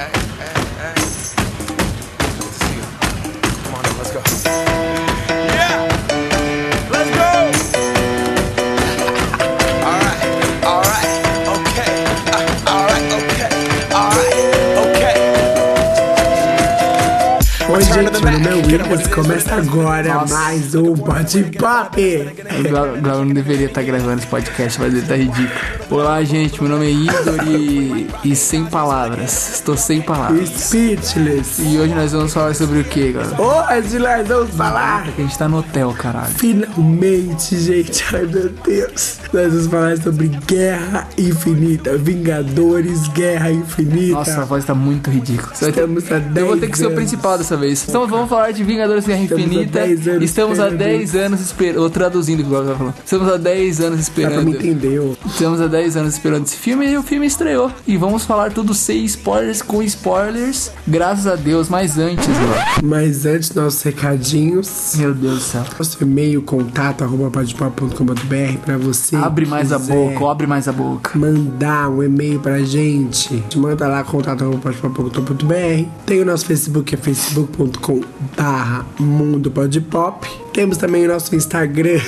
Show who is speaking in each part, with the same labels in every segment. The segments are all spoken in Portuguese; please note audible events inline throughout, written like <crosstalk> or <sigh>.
Speaker 1: back. Williams. Começa agora mais um Body Pop.
Speaker 2: O Glau- Glau não deveria estar gravando esse podcast, mas ele tá ridículo. Olá, gente, meu nome é Igor e, e sem palavras. Estou sem palavras.
Speaker 1: Speechless.
Speaker 2: E hoje nós vamos falar sobre o que, galera?
Speaker 1: Hoje nós vamos falar.
Speaker 2: A gente tá no hotel, caralho.
Speaker 1: Finalmente, gente, ai meu Deus. Nós vamos falar sobre Guerra Infinita. Vingadores, Guerra Infinita.
Speaker 2: Nossa, a voz tá muito ridícula.
Speaker 1: Estamos há 10
Speaker 2: Eu vou ter que ser o principal dessa vez. Então vamos falar de Vingadores Guerra
Speaker 1: Estamos há
Speaker 2: Infinita.
Speaker 1: 10 anos
Speaker 2: Estamos há
Speaker 1: esperando
Speaker 2: 10 anos esperando. Ou traduzindo o que o Glau tá falando. Estamos há 10 anos esperando.
Speaker 1: entender, ó.
Speaker 2: Estamos há 10 anos esperando esse filme e o filme estreou. E vamos falar tudo sem spoilers, com spoilers. Graças a Deus, mas antes, Glau.
Speaker 1: Mas antes, nossos recadinhos.
Speaker 2: Meu Deus do céu.
Speaker 1: Nosso e-mail, contato, arroba podpop.com.br pra você.
Speaker 2: Abre
Speaker 1: que
Speaker 2: mais a boca, abre mais a boca.
Speaker 1: mandar um e-mail pra gente, manda lá contato.podpop.com.br. Tem o nosso Facebook, é facebook.com barra mundo podpop. Temos também o nosso Instagram.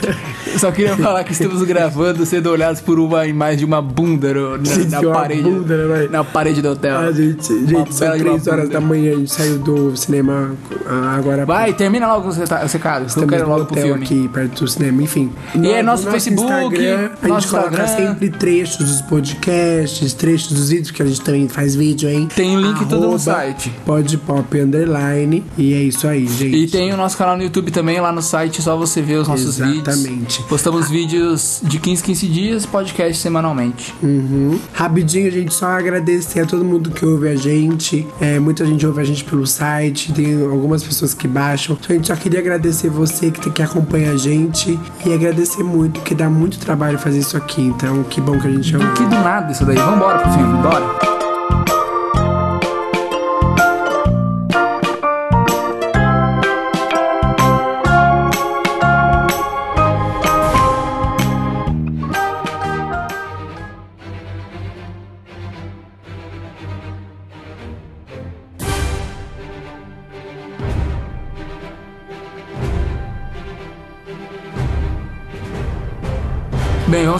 Speaker 1: <laughs>
Speaker 2: Só queria <laughs> falar que estamos gravando sendo olhados por uma imagem de uma bunda no- na,
Speaker 1: Gente,
Speaker 2: na parede.
Speaker 1: bunda, né,
Speaker 2: na parede do hotel.
Speaker 1: Ah, gente,
Speaker 2: Uma
Speaker 1: gente, são
Speaker 2: bela de
Speaker 1: 3
Speaker 2: uma
Speaker 1: horas
Speaker 2: bunda.
Speaker 1: da manhã, a gente saiu do cinema ah, agora.
Speaker 2: Vai, termina logo os recados. que Eu
Speaker 1: Estamos
Speaker 2: quero
Speaker 1: no
Speaker 2: logo pro filme.
Speaker 1: aqui perto do cinema, enfim.
Speaker 2: E é
Speaker 1: No-
Speaker 2: nosso
Speaker 1: no
Speaker 2: Facebook,
Speaker 1: Instagram, a
Speaker 2: nosso
Speaker 1: gente coloca
Speaker 2: Instagram.
Speaker 1: sempre trechos dos podcasts, trechos dos vídeos, que a gente também faz vídeo, hein?
Speaker 2: Tem o link tudo no
Speaker 1: Arroba
Speaker 2: site.
Speaker 1: Podpop underline. E é isso aí, gente.
Speaker 2: E tem o nosso canal no YouTube também, lá no site, só você ver os nossos
Speaker 1: Exatamente.
Speaker 2: vídeos. Postamos vídeos de 15, 15 dias, podcast semanalmente.
Speaker 1: Uhum. Rapidinho, gente, só agradecer a todo mundo que ouve a gente. É, muita gente ouve a gente pelo site, tem algumas pessoas que baixam. Então, a gente só queria agradecer você que, que acompanha a gente e agradecer muito, que dá muito trabalho fazer isso aqui. Então, que bom que a gente ouve.
Speaker 2: Que do nada isso daí. Vambora pro filme, bora.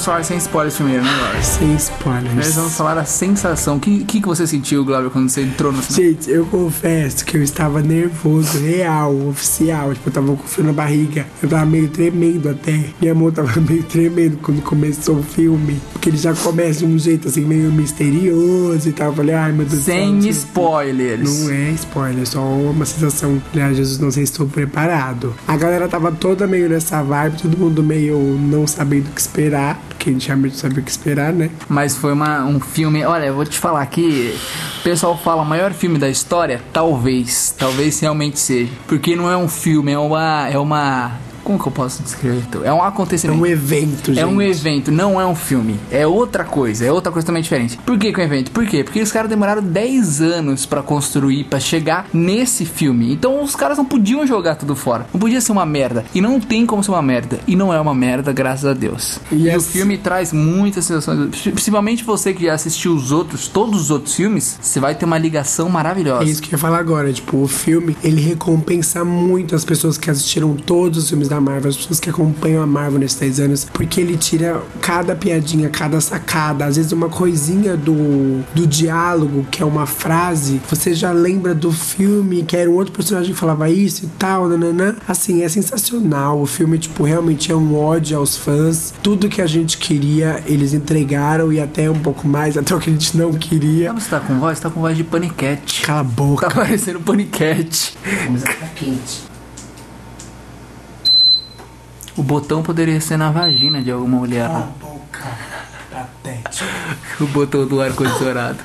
Speaker 2: Falar sem spoilers primeiro, né, Glauber?
Speaker 1: Sem spoilers.
Speaker 2: Nós vamos falar a sensação. O que, que, que você sentiu, Glauber, quando você entrou no cinema?
Speaker 1: Gente, eu confesso que eu estava nervoso, real, oficial. Tipo, eu tava com frio na barriga. Eu tava meio tremendo até. Minha mão tava <laughs> meio tremendo quando começou o filme. Porque ele já começa de um jeito assim, meio misterioso e tal. Eu falei, ai meu Deus.
Speaker 2: Sem
Speaker 1: sei-
Speaker 2: spoilers.
Speaker 1: Não é spoiler, é só uma sensação. Aliás, Jesus, não sei se estou preparado. A galera tava toda meio nessa vibe, todo mundo meio não sabendo o que esperar. Porque a gente realmente sabia o que esperar, né?
Speaker 2: Mas foi uma, um filme. Olha, eu vou te falar aqui. O pessoal fala maior filme da história? Talvez. Talvez realmente seja. Porque não é um filme, é uma. É uma. Como que eu posso descrever? É um
Speaker 1: É
Speaker 2: acontecimento.
Speaker 1: um evento, gente.
Speaker 2: É um evento, não é um filme. É outra coisa, é outra coisa também diferente. Por que que é um evento? Por quê? Porque os caras demoraram 10 anos pra construir, pra chegar nesse filme. Então os caras não podiam jogar tudo fora. Não podia ser uma merda. E não tem como ser uma merda. E não é uma merda, graças a Deus. E,
Speaker 1: E
Speaker 2: o filme traz muitas sensações. Principalmente você que já assistiu os outros, todos os outros filmes, você vai ter uma ligação maravilhosa.
Speaker 1: É isso que eu ia falar agora. Tipo, o filme, ele recompensa muito as pessoas que assistiram todos os filmes da Marvel, as pessoas que acompanham a Marvel nesses 10 anos, porque ele tira cada piadinha, cada sacada, às vezes uma coisinha do, do diálogo, que é uma frase, você já lembra do filme, que era um outro personagem que falava isso e tal, nananã. Assim, é sensacional. O filme, tipo, realmente é um ódio aos fãs. Tudo que a gente queria, eles entregaram e até um pouco mais, até o que a gente não queria.
Speaker 2: Você tá com voz? Tá com voz de paniquete.
Speaker 1: Cala a boca.
Speaker 2: Tá parecendo paniquete.
Speaker 1: Tá quente.
Speaker 2: O botão poderia ser na vagina de alguma mulher.
Speaker 1: Cala a boca. Patético. <laughs>
Speaker 2: O botão do ar-condicionado.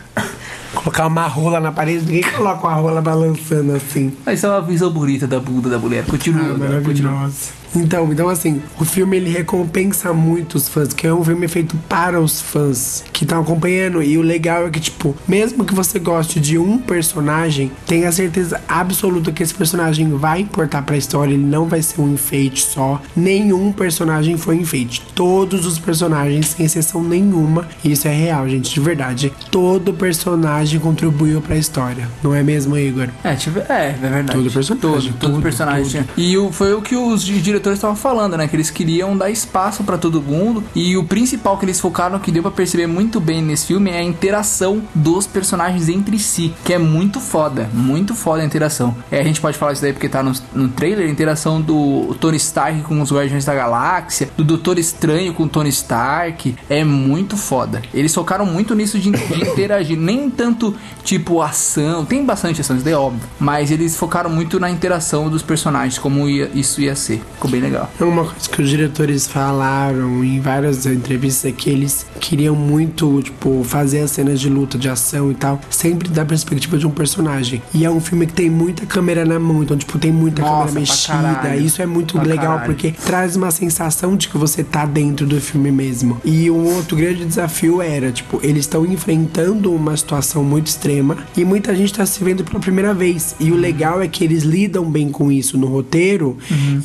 Speaker 1: Colocar uma rola na parede, ninguém coloca uma rola balançando assim.
Speaker 2: Mas é uma visão bonita da bunda da mulher. Continua.
Speaker 1: Ah,
Speaker 2: Gabriel, continua.
Speaker 1: Então, então assim, o filme ele recompensa muito os fãs, que é um filme feito para os fãs que estão acompanhando. E o legal é que, tipo, mesmo que você goste de um personagem, tenha certeza absoluta que esse personagem vai importar pra história, ele não vai ser um enfeite só. Nenhum personagem foi enfeite. Todos os personagens, sem exceção nenhuma, e isso é real, gente, de verdade. Todo personagem contribuiu pra história. Não é mesmo, Igor?
Speaker 2: É, tive, é, é verdade.
Speaker 1: Todo personagem,
Speaker 2: Todo, todo
Speaker 1: tudo,
Speaker 2: personagem. E o, foi o que os di- diretores estavam falando, né? Que eles queriam dar espaço pra todo mundo. E o principal que eles focaram, que deu pra perceber muito bem nesse filme, é a interação dos personagens entre si. Que é muito foda. Muito foda a interação. É, a gente pode falar isso daí porque tá no, no trailer, a interação do Tony Stark com os Guardiões da Galáxia, do Doutor Estranho com o Tony Stark. É muito foda. Eles focaram muito nisso de, de interagir. Nem tanto tipo ação. Tem bastante ação, isso daí é óbvio. Mas eles focaram muito na interação dos personagens, como ia- isso ia ser. Bem legal.
Speaker 1: É Uma coisa que os diretores falaram em várias entrevistas é que eles queriam muito, tipo, fazer as cenas de luta, de ação e tal, sempre da perspectiva de um personagem. E é um filme que tem muita câmera na mão, então, tipo, tem muita
Speaker 2: Nossa,
Speaker 1: câmera mexida.
Speaker 2: caralho.
Speaker 1: Isso é muito legal
Speaker 2: caralho.
Speaker 1: porque traz uma sensação de que você tá dentro do filme mesmo. E um outro grande desafio era, tipo, eles estão enfrentando uma situação muito extrema e muita gente tá se vendo pela primeira vez. E o legal é que eles lidam bem com isso no roteiro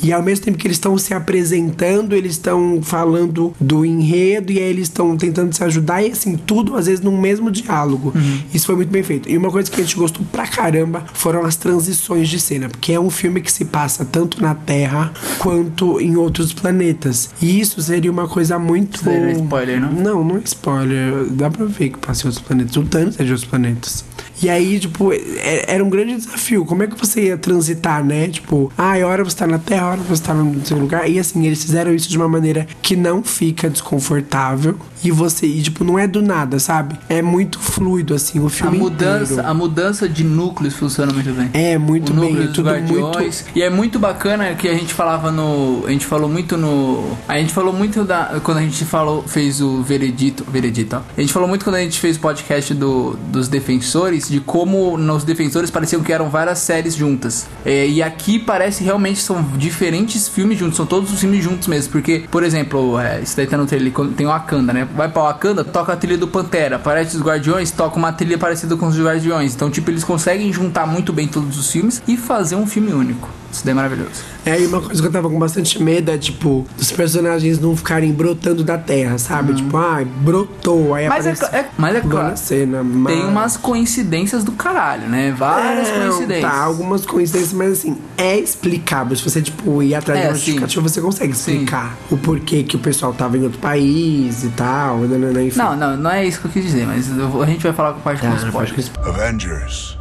Speaker 1: e ao mesmo tempo que eles estão se apresentando, eles estão falando do enredo e aí eles estão tentando se ajudar e assim, tudo às vezes num mesmo diálogo. Isso foi muito bem feito. E uma coisa que a gente gostou pra caramba foram as transições de cena, porque é um filme que se passa tanto na Terra quanto em outros planetas. E isso seria uma coisa muito.
Speaker 2: Daí não é spoiler, não?
Speaker 1: Não, não é spoiler. Dá pra ver que passa em outros planetas. O Thanos é de outros planetas. E aí, tipo, é- era um grande desafio. Como é que você ia transitar, né? Tipo, ah, a hora você tá na Terra, a hora você tá no seu lugar. E assim, eles fizeram isso de uma maneira que não fica desconfortável. E você, e, tipo, não é do nada, sabe? É muito fluido, assim, o
Speaker 2: A
Speaker 1: filme
Speaker 2: mudança,
Speaker 1: inteiro.
Speaker 2: a mudança de núcleos funciona muito bem.
Speaker 1: É, muito
Speaker 2: o
Speaker 1: bem.
Speaker 2: núcleo
Speaker 1: É tudo
Speaker 2: guardiões.
Speaker 1: muito.
Speaker 2: E é muito bacana que a gente falava no. A gente falou muito no. A gente falou muito da. Quando a gente falou, fez o veredito. Veredito, ó. A gente falou muito quando a gente fez o podcast do, dos defensores, de como nos defensores pareciam que eram várias séries juntas. É, e aqui parece realmente são diferentes filmes juntos, são todos os filmes juntos mesmo. Porque, por exemplo, é, isso daí tá no trailer, tem o Wakanda, né? Vai pra Wakanda, toca a trilha do Pantera. Aparece os Guardiões, toca uma trilha parecida com os Guardiões. Então, tipo, eles conseguem juntar muito bem todos os filmes e fazer um filme único. Isso daí é maravilhoso.
Speaker 1: É, e uma coisa que eu tava com bastante medo é, tipo, dos personagens não ficarem brotando da terra, sabe? Tipo, ah, brotou, aí
Speaker 2: Uhum. Mas é,
Speaker 1: aparece
Speaker 2: cla- é- mas é claro.
Speaker 1: na cena. Mas...
Speaker 2: Tem umas coincidências do caralho, né? Várias
Speaker 1: Não,
Speaker 2: coincidências.
Speaker 1: Tá, algumas coincidências, mas assim, é explicável. Se você, tipo, ir atrás
Speaker 2: É,
Speaker 1: de uma
Speaker 2: sim.
Speaker 1: justificativa, você consegue explicar o porquê que o pessoal tava em outro país e tal, nanana, enfim.
Speaker 2: Não, não, não é isso que eu quis dizer, mas vou- a gente vai falar com a parte
Speaker 1: Tá,
Speaker 2: com
Speaker 1: não
Speaker 2: spoiler.
Speaker 3: Avengers.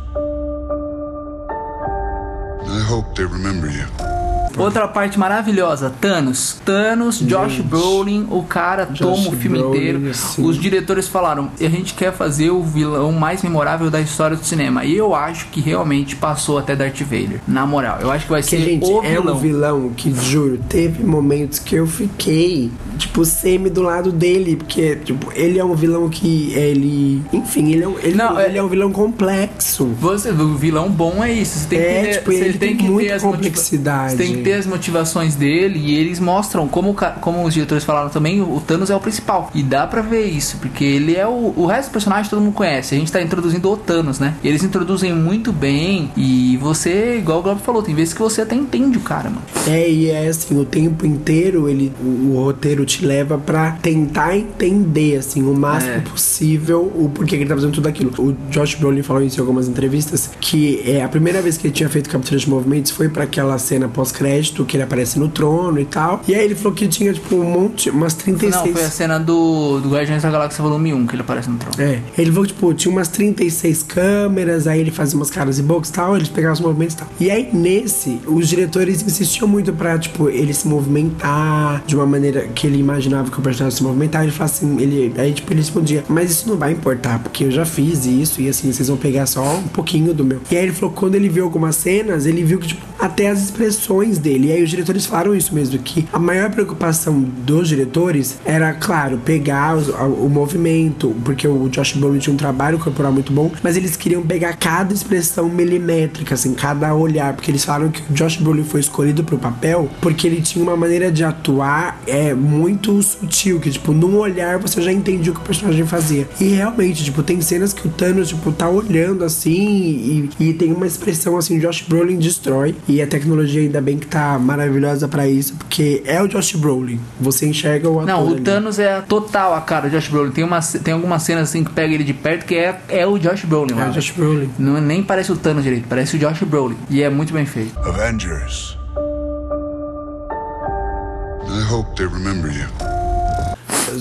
Speaker 3: I hope they remember you.
Speaker 2: Outra parte maravilhosa, Thanos. Thanos, Josh Brolin, o cara toma o filme
Speaker 1: Brolin,
Speaker 2: inteiro.
Speaker 1: sim.
Speaker 2: Os diretores falaram, a gente quer fazer o vilão mais memorável da história do cinema. E eu acho que realmente passou até Darth Vader. Na moral, eu acho que vai
Speaker 1: Porque,
Speaker 2: ser
Speaker 1: gente,
Speaker 2: o
Speaker 1: é
Speaker 2: vilão.
Speaker 1: um vilão que, juro, teve momentos que eu fiquei, tipo, semi do lado dele. Porque, tipo, ele é um vilão que ele. Enfim, ele é um, ele,
Speaker 2: Não, é-
Speaker 1: ele é um vilão complexo.
Speaker 2: Você, o vilão bom é isso. Você tem
Speaker 1: É,
Speaker 2: que ter,
Speaker 1: tipo,
Speaker 2: você
Speaker 1: ele tem muita
Speaker 2: as motiva-
Speaker 1: complexidade.
Speaker 2: Você tem que ter as motivações dele e eles mostram como, como os diretores falaram também, o Thanos é o principal. E dá pra ver isso, porque ele é o, o resto do personagem todo mundo conhece. A gente tá introduzindo o Thanos, né? Eles introduzem muito bem e você, igual o Globo falou, tem vezes que você até entende o cara, mano.
Speaker 1: É, e é assim, o tempo inteiro ele, o, o roteiro te leva pra tentar entender, assim, o máximo
Speaker 2: É.
Speaker 1: possível o porquê que ele tá fazendo tudo aquilo. O Josh Brolin falou isso em algumas entrevistas, que é a primeira vez que ele tinha feito captura de movimentos foi pra aquela cena pós-crédito, que ele aparece no trono e tal. E aí ele falou que tinha, tipo, um monte, umas 36...
Speaker 2: Não, foi a cena do, do Guardiões da Galáxia Volume 1 que ele aparece no trono.
Speaker 1: É, ele falou que, tipo, tinha umas 36 câmeras, aí ele fazia umas caras e bocas e tal, eles pegavam os movimentos e tal. E aí, nesse, os diretores insistiam muito pra, tipo, ele se movimentar de uma maneira que ele imaginava que o personagem se movimentar. Ele fala assim, ele, aí, tipo, ele respondia, mas isso não vai importar, porque eu já fiz isso, e assim, vocês vão pegar só um pouquinho do meu. E aí ele falou que quando ele viu algumas cenas, ele viu que, tipo, até as expressões dele. E aí os diretores falaram isso mesmo, que a maior preocupação dos diretores era, claro, pegar a- o movimento, porque o Josh Brolin tinha um trabalho corporal muito bom, mas eles queriam pegar cada expressão milimétrica, assim, cada olhar, porque eles falaram que o Josh Brolin foi escolhido pro papel porque ele tinha uma maneira de atuar é muito sutil, que tipo, num olhar você já entendia o que o personagem fazia. E realmente, tipo, tem cenas que o Thanos, tipo, tá olhando assim e, e tem uma expressão assim, Josh Brolin destrói. E a tecnologia ainda bem que tá maravilhosa pra isso, porque é o Josh Brolin. Você enxerga o ator.
Speaker 2: Não, o
Speaker 1: ali.
Speaker 2: Thanos é total a cara do Josh Brolin. Tem, uma, tem algumas cenas assim que pega ele de perto que é, é o Josh Brolin
Speaker 1: É
Speaker 2: lá.
Speaker 1: o Josh Brolin.
Speaker 2: Não, nem parece o Thanos direito, parece o Josh Brolin. E é muito bem feito.
Speaker 3: Avengers. I hope they remember you.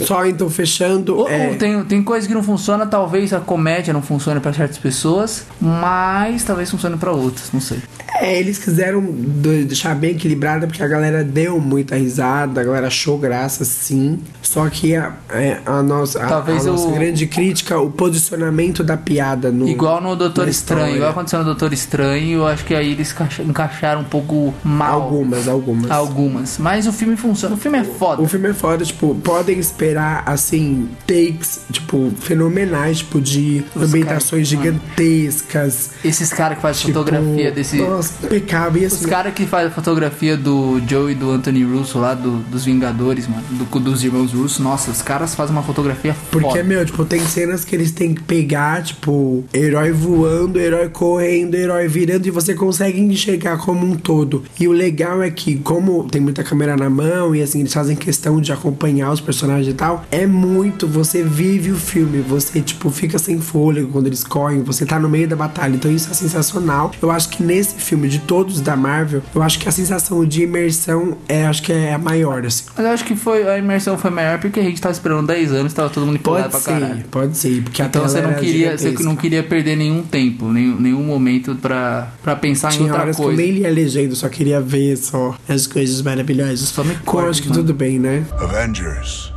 Speaker 1: Só então fechando.
Speaker 2: Ou-
Speaker 1: é,
Speaker 2: ou tem, tem coisa que não funciona, talvez a comédia não funcione pra certas pessoas, mas talvez funcione pra outras, não sei.
Speaker 1: É, eles quiseram deixar bem equilibrada porque a galera deu muita risada, a galera achou graça sim. Só que a, é, a nossa, a-
Speaker 2: Talvez
Speaker 1: a, nossa
Speaker 2: o-
Speaker 1: grande crítica, o posicionamento da piada no.
Speaker 2: Igual no Doutor Estranho, igual aconteceu no Doutor Estranho, eu acho que aí eles encaix- encaixaram um pouco mal.
Speaker 1: Algumas, algumas.
Speaker 2: Algumas. Mas o filme funciona. O filme é foda.
Speaker 1: O filme é foda, tipo, podem esperar, assim, takes, tipo, fenomenais, tipo, de ambientações
Speaker 2: caras, mano.
Speaker 1: gigantescas.
Speaker 2: Esses caras que fazem
Speaker 1: Tipo,
Speaker 2: fotografia desse.
Speaker 1: Nossa, impecável. E
Speaker 2: Os
Speaker 1: assim,
Speaker 2: caras que fazem a fotografia do Joe e do Anthony Russo lá, do- dos Vingadores, mano. do- dos irmãos Russo. Nossa, os caras fazem uma fotografia
Speaker 1: Porque,
Speaker 2: foda.
Speaker 1: meu, tipo, tem cenas que eles têm que pegar, tipo, herói voando, herói correndo, herói virando, e você consegue enxergar como um todo. E o legal é que, como tem muita câmera na mão, e assim, eles fazem questão de acompanhar os personagens e tal, é muito, você vive o filme, você, tipo, fica sem fôlego quando eles correm, você tá no meio da batalha. Então isso é sensacional. Eu acho que nesse filme, de todos da Marvel, eu acho que a sensação de imersão é, acho que é a maior, assim.
Speaker 2: Mas eu acho que foi, a imersão foi maior porque a gente tava esperando 10 anos e tava todo mundo empolgado
Speaker 1: Pode
Speaker 2: pra caralho.
Speaker 1: ser, pode ser, porque
Speaker 2: Então você não queria, você não queria perder nenhum tempo, nenhum, nenhum momento pra, pra pensar em
Speaker 1: Tinha
Speaker 2: outra
Speaker 1: horas
Speaker 2: coisa.
Speaker 1: que eu nem lia a legenda, só queria ver só as coisas maravilhosas.
Speaker 2: Só me corta,
Speaker 1: acho que
Speaker 2: mano.
Speaker 1: tudo bem, né?
Speaker 3: Avengers.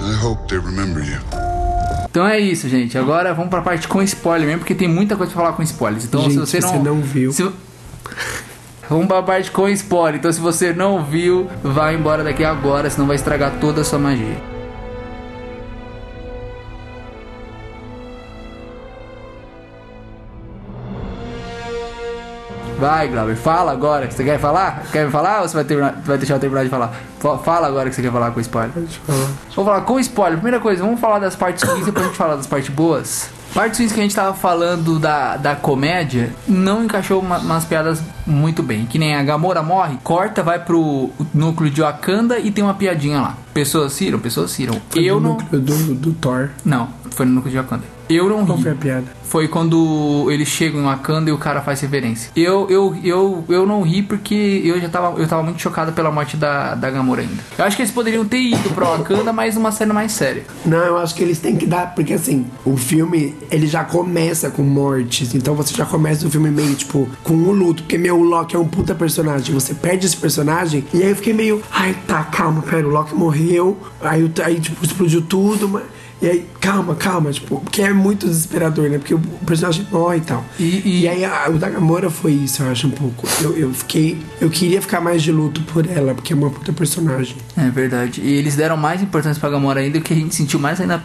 Speaker 3: I hope they remember you.
Speaker 2: Então é isso, gente. Agora vamos pra parte com spoiler mesmo, porque tem muita coisa pra falar com spoilers. Então
Speaker 1: Gente,
Speaker 2: se você
Speaker 1: se
Speaker 2: não,
Speaker 1: você não viu.
Speaker 2: se- Vamos pra parte com spoiler. Então se você não viu, vai embora daqui agora, senão vai estragar toda a sua magia. Vai, Glauber, fala agora. Você quer falar? Quer falar ou você vai, terminar, vai deixar eu terminar de falar? Fa- Fala agora que você quer falar com spoiler. Vamos falar com spoiler. Primeira coisa, vamos falar das partes ruins depois a gente falar das partes boas. Partes ruins que a gente tava falando da, da comédia não encaixou uma- umas piadas muito bem. Que nem a Gamora morre, corta, vai pro núcleo de Wakanda e tem uma piadinha lá. Pessoas ciram, pessoas ciram.
Speaker 1: Foi
Speaker 2: Eu
Speaker 1: do
Speaker 2: não.
Speaker 1: núcleo do, do Thor.
Speaker 2: Não, foi no núcleo de Wakanda. Eu não
Speaker 1: Qual
Speaker 2: ri.
Speaker 1: foi a piada?
Speaker 2: Foi quando eles chegam em Wakanda e o cara faz reverência. Eu, eu, eu, eu não ri porque eu já tava, eu tava muito chocado pela morte da, da Gamora ainda. Eu acho que eles poderiam ter ido pra Wakanda, mas numa cena mais séria.
Speaker 1: Não, eu acho que eles têm que dar, porque assim, o filme, ele já começa com mortes, então você já começa o filme meio, tipo, com o luto, porque, meu, o Loki é um puta personagem, você perde esse personagem, e aí eu fiquei meio, ai, tá, calma, pera, o Loki morreu, aí, aí tipo, explodiu tudo, mas... E aí, calma, calma, tipo, porque é muito desesperador, né? Porque o personagem morre e tal.
Speaker 2: E- e-
Speaker 1: e aí a- o da Gamora foi isso, eu acho, um pouco. Eu, eu fiquei. Eu queria ficar mais de luto por ela, porque é uma puta personagem.
Speaker 2: É verdade. E eles deram mais importância pra Gamora ainda, que a gente sentiu mais ainda.